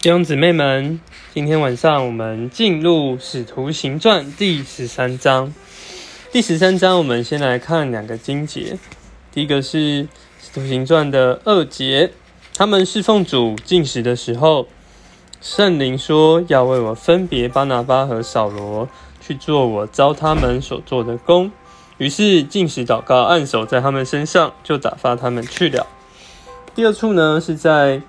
弟兄姊妹们，今天晚上我们进入《使徒行传》第十三章。第十三章，我们先来看两个经节。第一个是《使徒行传》的二节，他们侍奉主进食的时候，圣灵说要为我分别巴拿巴和扫罗去做我招他们所做的工。于是进食祷告，按手在他们身上，就打发他们去了。第二处呢，是在。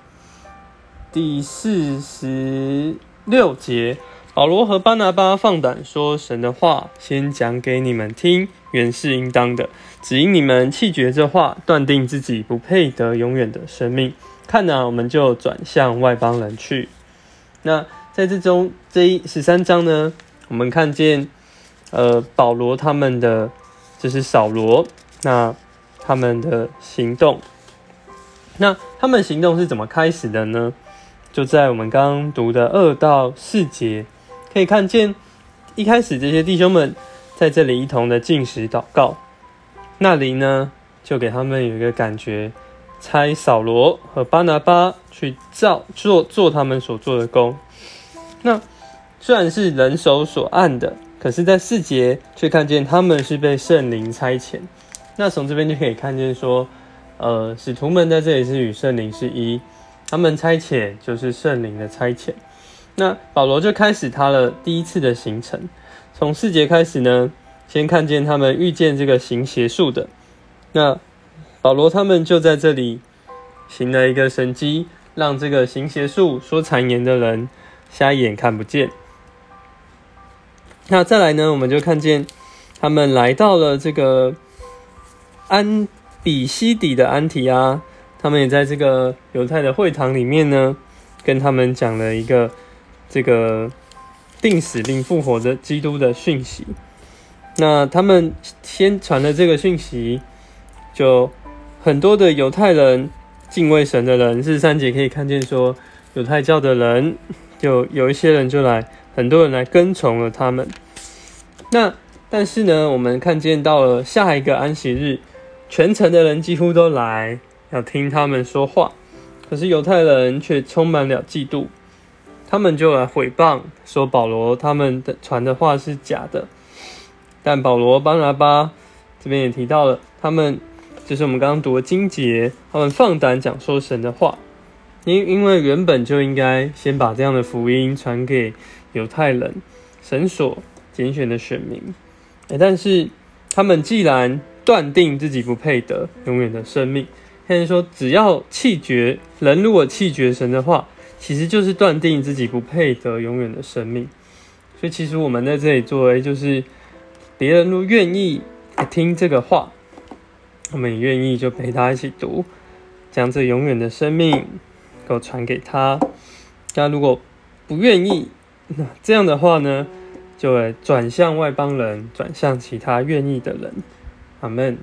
第四十六节，保罗和巴拿巴放胆说神的话，先讲给你们听，原是应当的。只因你们弃绝这话，断定自己不配得永远的生命。看呐，我们就转向外邦人去。那在这中这一十三章呢，我们看见，呃，保罗他们的就是扫罗，那他们的行动，那他们行动是怎么开始的呢？就在我们刚刚读的二到四节，可以看见一开始这些弟兄们在这里一同的进食祷告，那里呢就给他们有一个感觉，差扫罗和巴拿巴去造做做他们所做的工。那虽然是人手所按的，可是，在四节却看见他们是被圣灵差遣。那从这边就可以看见说，呃，使徒们在这里是与圣灵是一。他们差遣就是圣灵的差遣，那保罗就开始他的第一次的行程。从四节开始呢，先看见他们遇见这个行邪术的，那保罗他们就在这里行了一个神迹，让这个行邪术说谗言的人瞎眼看不见。那再来呢，我们就看见他们来到了这个安比西底的安提阿。他们也在这个犹太的会堂里面呢，跟他们讲了一个这个定死并复活的基督的讯息。那他们先传的这个讯息，就很多的犹太人敬畏神的人，四十三节可以看见说，犹太教的人就有一些人就来，很多人来跟从了他们。那但是呢，我们看见到了下一个安息日，全城的人几乎都来。要听他们说话，可是犹太人却充满了嫉妒，他们就来毁谤说保罗他们的传的话是假的。但保罗、巴拿巴这边也提到了，他们就是我们刚刚读的经节，他们放胆讲说神的话，因因为原本就应该先把这样的福音传给犹太人，神所拣选的选民。哎，但是他们既然断定自己不配得永远的生命。他就说，只要气绝人，如果气绝神的话，其实就是断定自己不配得永远的生命。所以，其实我们在这里作为，就是别人如愿意听这个话，我们也愿意就陪他一起读，将这永远的生命够传给他。那如果不愿意，那这样的话呢，就会转向外邦人，转向其他愿意的人。阿门。